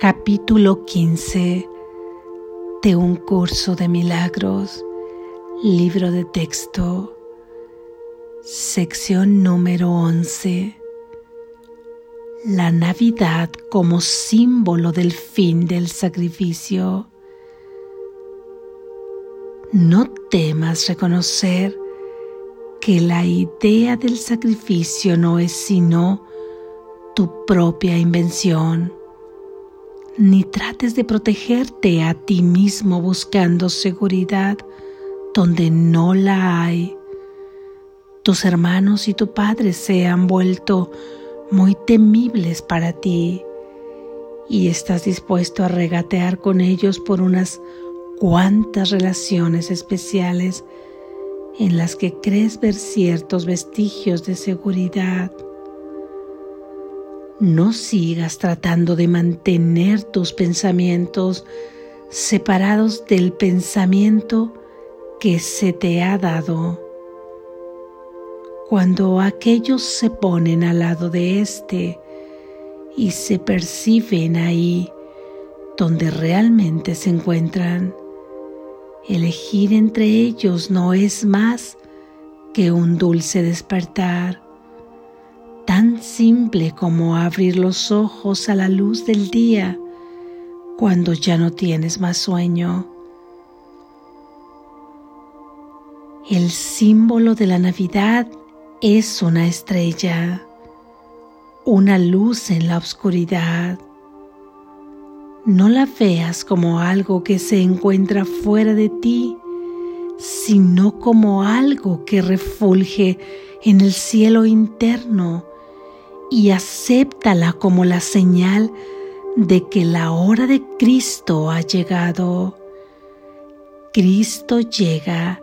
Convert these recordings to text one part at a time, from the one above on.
Capítulo 15 de un curso de milagros, libro de texto, sección número 11. La Navidad como símbolo del fin del sacrificio. No temas reconocer que la idea del sacrificio no es sino tu propia invención ni trates de protegerte a ti mismo buscando seguridad donde no la hay. Tus hermanos y tu padre se han vuelto muy temibles para ti y estás dispuesto a regatear con ellos por unas cuantas relaciones especiales en las que crees ver ciertos vestigios de seguridad. No sigas tratando de mantener tus pensamientos separados del pensamiento que se te ha dado. Cuando aquellos se ponen al lado de éste y se perciben ahí donde realmente se encuentran, elegir entre ellos no es más que un dulce despertar tan simple como abrir los ojos a la luz del día cuando ya no tienes más sueño. El símbolo de la Navidad es una estrella, una luz en la oscuridad. No la veas como algo que se encuentra fuera de ti, sino como algo que refulge en el cielo interno y acéptala como la señal de que la hora de Cristo ha llegado. Cristo llega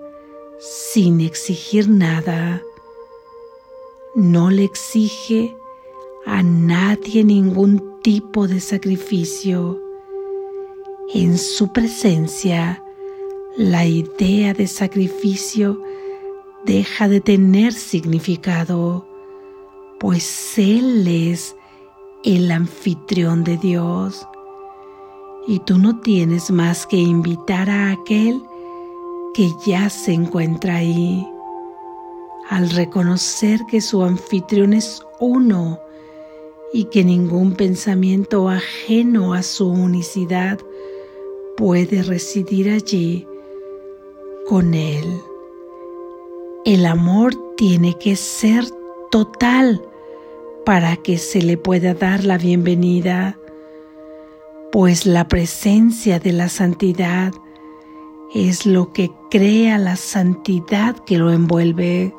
sin exigir nada. No le exige a nadie ningún tipo de sacrificio. En su presencia, la idea de sacrificio deja de tener significado pues Él es el anfitrión de Dios y tú no tienes más que invitar a aquel que ya se encuentra ahí. Al reconocer que su anfitrión es uno y que ningún pensamiento ajeno a su unicidad puede residir allí con él. El amor tiene que ser total para que se le pueda dar la bienvenida, pues la presencia de la santidad es lo que crea la santidad que lo envuelve.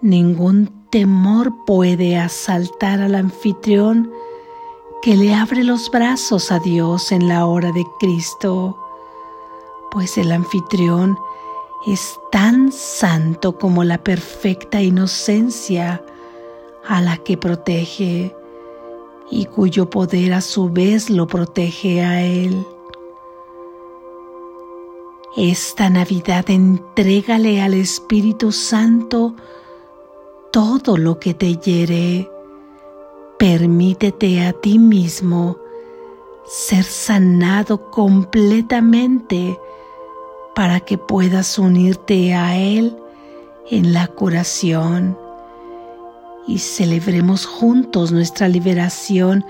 Ningún temor puede asaltar al anfitrión que le abre los brazos a Dios en la hora de Cristo, pues el anfitrión es tan santo como la perfecta inocencia a la que protege y cuyo poder a su vez lo protege a él. Esta Navidad entrégale al Espíritu Santo todo lo que te hiere. Permítete a ti mismo ser sanado completamente para que puedas unirte a Él en la curación y celebremos juntos nuestra liberación,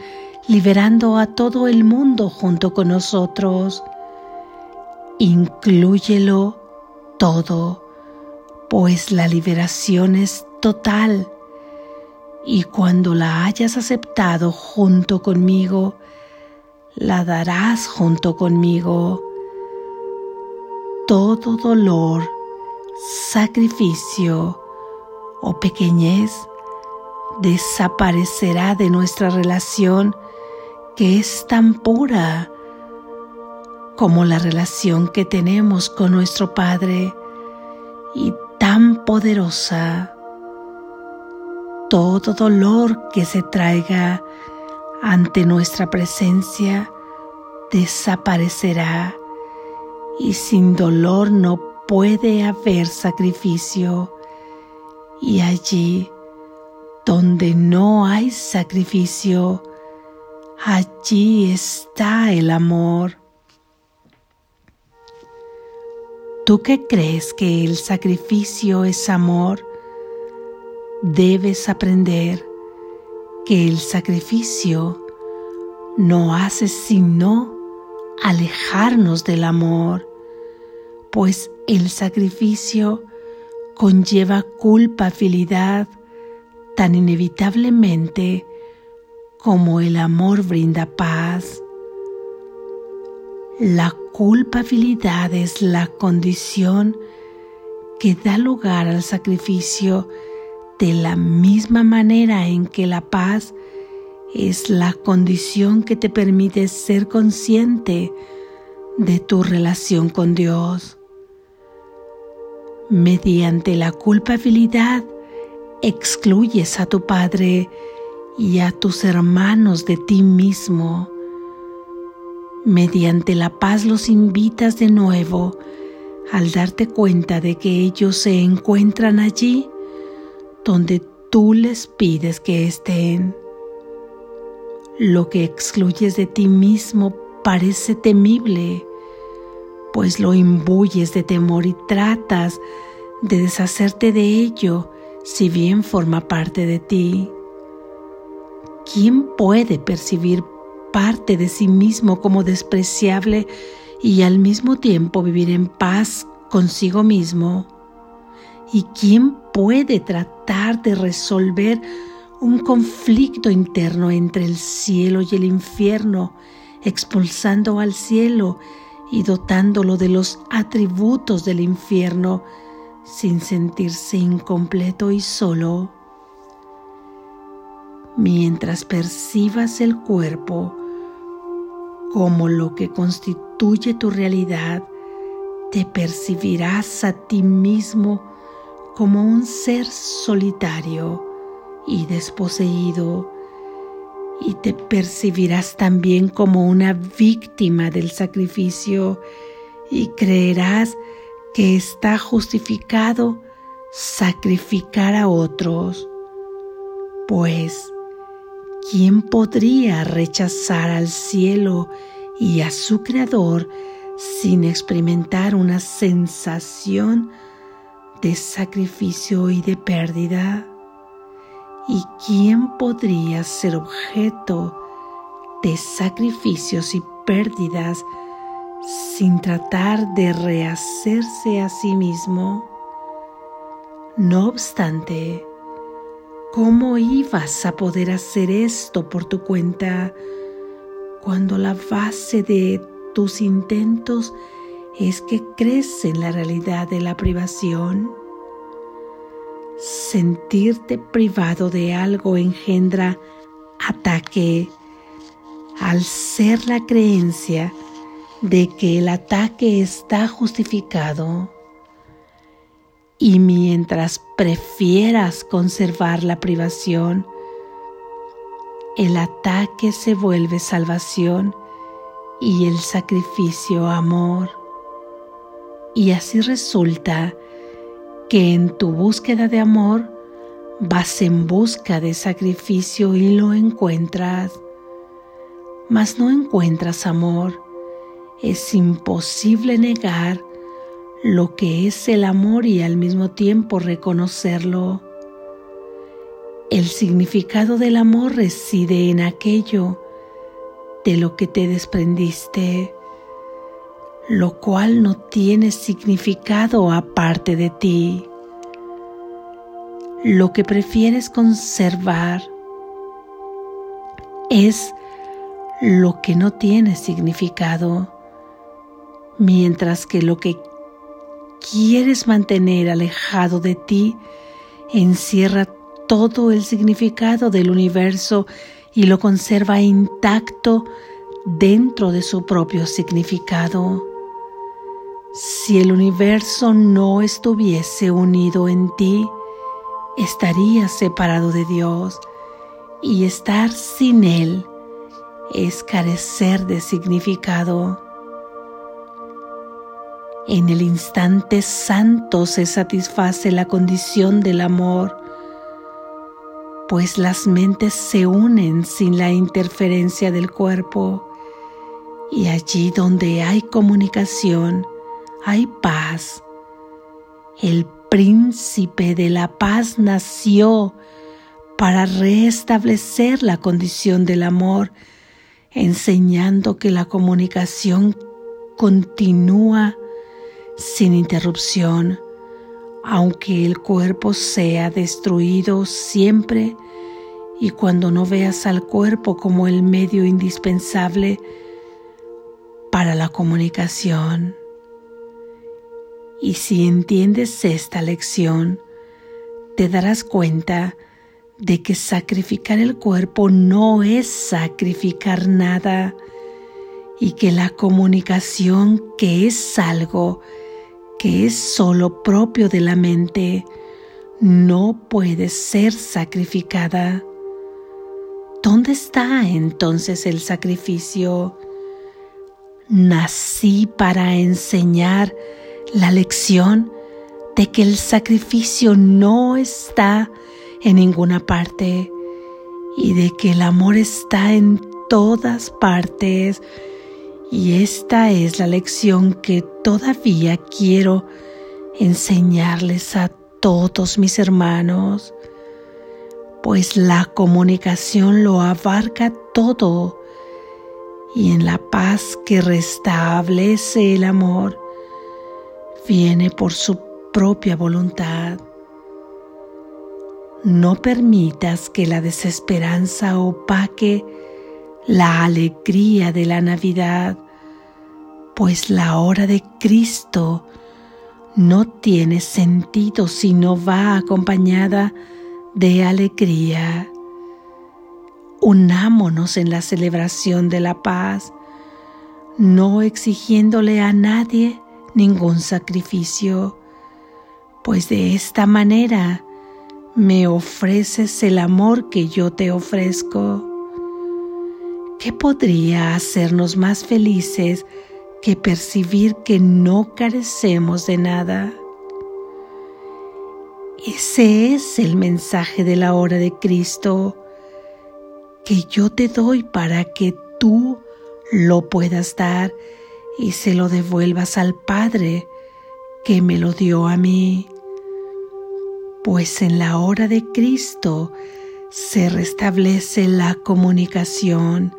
liberando a todo el mundo junto con nosotros. Inclúyelo todo, pues la liberación es total y cuando la hayas aceptado junto conmigo, la darás junto conmigo. Todo dolor, sacrificio o pequeñez desaparecerá de nuestra relación que es tan pura como la relación que tenemos con nuestro Padre y tan poderosa. Todo dolor que se traiga ante nuestra presencia desaparecerá y sin dolor no puede haber sacrificio y allí donde no hay sacrificio, allí está el amor. Tú que crees que el sacrificio es amor, debes aprender que el sacrificio no hace sino alejarnos del amor, pues el sacrificio conlleva culpabilidad tan inevitablemente como el amor brinda paz. La culpabilidad es la condición que da lugar al sacrificio de la misma manera en que la paz es la condición que te permite ser consciente de tu relación con Dios. Mediante la culpabilidad excluyes a tu Padre y a tus hermanos de ti mismo. Mediante la paz los invitas de nuevo al darte cuenta de que ellos se encuentran allí donde tú les pides que estén. Lo que excluyes de ti mismo parece temible, pues lo imbuyes de temor y tratas de deshacerte de ello si bien forma parte de ti. ¿Quién puede percibir parte de sí mismo como despreciable y al mismo tiempo vivir en paz consigo mismo? ¿Y quién puede tratar de resolver un conflicto interno entre el cielo y el infierno, expulsando al cielo y dotándolo de los atributos del infierno sin sentirse incompleto y solo? Mientras percibas el cuerpo como lo que constituye tu realidad, te percibirás a ti mismo como un ser solitario y desposeído y te percibirás también como una víctima del sacrificio y creerás que está justificado sacrificar a otros. Pues, ¿quién podría rechazar al cielo y a su Creador sin experimentar una sensación de sacrificio y de pérdida? ¿Y quién podría ser objeto de sacrificios y pérdidas sin tratar de rehacerse a sí mismo? No obstante, ¿cómo ibas a poder hacer esto por tu cuenta cuando la base de tus intentos es que crees en la realidad de la privación? Sentirte privado de algo engendra ataque al ser la creencia de que el ataque está justificado. Y mientras prefieras conservar la privación, el ataque se vuelve salvación y el sacrificio amor. Y así resulta que en tu búsqueda de amor vas en busca de sacrificio y lo encuentras, mas no encuentras amor. Es imposible negar lo que es el amor y al mismo tiempo reconocerlo. El significado del amor reside en aquello de lo que te desprendiste lo cual no tiene significado aparte de ti. Lo que prefieres conservar es lo que no tiene significado, mientras que lo que quieres mantener alejado de ti encierra todo el significado del universo y lo conserva intacto dentro de su propio significado. Si el universo no estuviese unido en ti, estarías separado de Dios y estar sin Él es carecer de significado. En el instante santo se satisface la condición del amor, pues las mentes se unen sin la interferencia del cuerpo y allí donde hay comunicación hay paz. El príncipe de la paz nació para restablecer la condición del amor, enseñando que la comunicación continúa sin interrupción, aunque el cuerpo sea destruido siempre y cuando no veas al cuerpo como el medio indispensable para la comunicación. Y si entiendes esta lección, te darás cuenta de que sacrificar el cuerpo no es sacrificar nada y que la comunicación que es algo que es solo propio de la mente no puede ser sacrificada. ¿Dónde está entonces el sacrificio? Nací para enseñar la lección de que el sacrificio no está en ninguna parte y de que el amor está en todas partes. Y esta es la lección que todavía quiero enseñarles a todos mis hermanos, pues la comunicación lo abarca todo y en la paz que restablece el amor viene por su propia voluntad. No permitas que la desesperanza opaque la alegría de la Navidad, pues la hora de Cristo no tiene sentido si no va acompañada de alegría. Unámonos en la celebración de la paz, no exigiéndole a nadie ningún sacrificio, pues de esta manera me ofreces el amor que yo te ofrezco. ¿Qué podría hacernos más felices que percibir que no carecemos de nada? Ese es el mensaje de la hora de Cristo que yo te doy para que tú lo puedas dar y se lo devuelvas al Padre que me lo dio a mí. Pues en la hora de Cristo se restablece la comunicación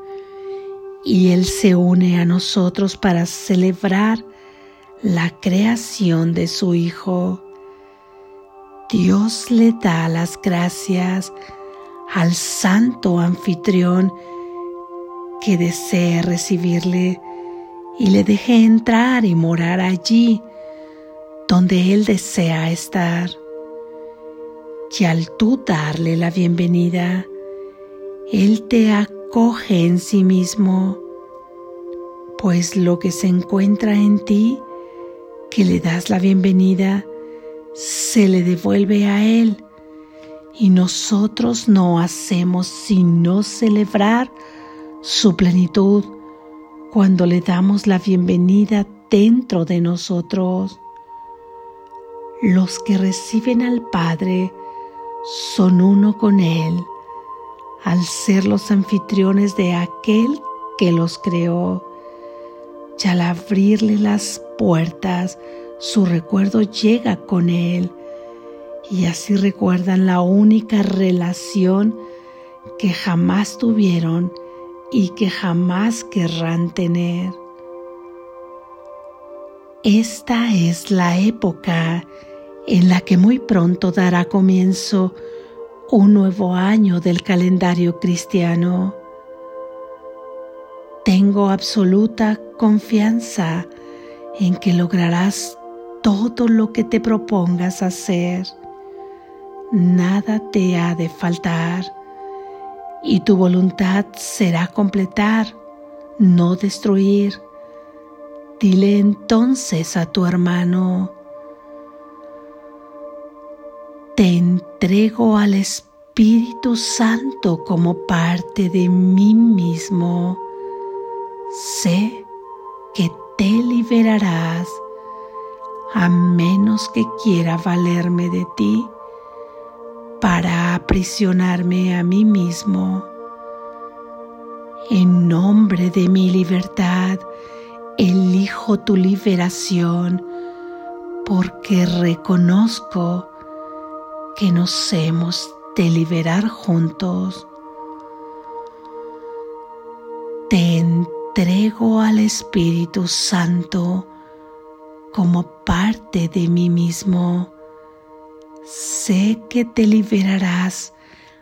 y Él se une a nosotros para celebrar la creación de su Hijo. Dios le da las gracias al santo anfitrión que desee recibirle y le deje entrar y morar allí donde Él desea estar. Y al tú darle la bienvenida, Él te acoge en sí mismo, pues lo que se encuentra en ti, que le das la bienvenida, se le devuelve a Él. Y nosotros no hacemos sino celebrar su plenitud cuando le damos la bienvenida dentro de nosotros. Los que reciben al Padre son uno con Él, al ser los anfitriones de aquel que los creó. Y al abrirle las puertas, su recuerdo llega con Él y así recuerdan la única relación que jamás tuvieron y que jamás querrán tener. Esta es la época en la que muy pronto dará comienzo un nuevo año del calendario cristiano. Tengo absoluta confianza en que lograrás todo lo que te propongas hacer. Nada te ha de faltar y tu voluntad será completar, no destruir. Dile entonces a tu hermano, te entrego al Espíritu Santo como parte de mí mismo. Sé que te liberarás a menos que quiera valerme de ti para aprisionarme a mí mismo. En nombre de mi libertad, elijo tu liberación porque reconozco que nos hemos de liberar juntos. Te entrego al Espíritu Santo como parte de mí mismo. Sé que te liberarás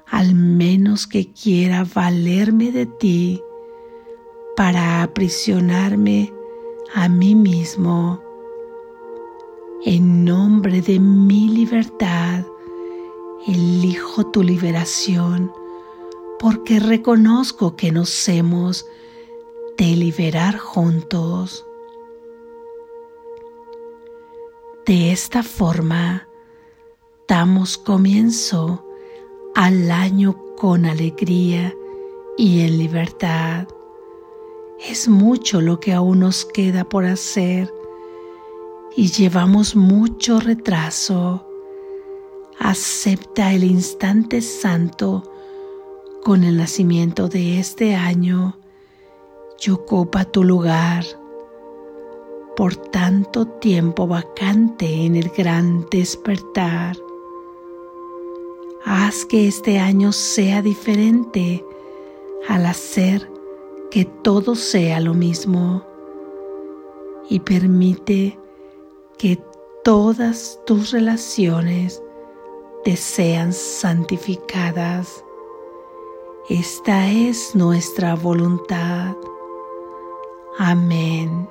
al menos que quiera valerme de ti para aprisionarme a mí mismo. En nombre de mi libertad, elijo tu liberación porque reconozco que nos hemos de liberar juntos. De esta forma, damos comienzo al año con alegría y en libertad. Es mucho lo que aún nos queda por hacer y llevamos mucho retraso. Acepta el instante santo con el nacimiento de este año y ocupa tu lugar por tanto tiempo vacante en el gran despertar. Haz que este año sea diferente al hacer que todo sea lo mismo y permite que todas tus relaciones te sean santificadas. Esta es nuestra voluntad. Amén.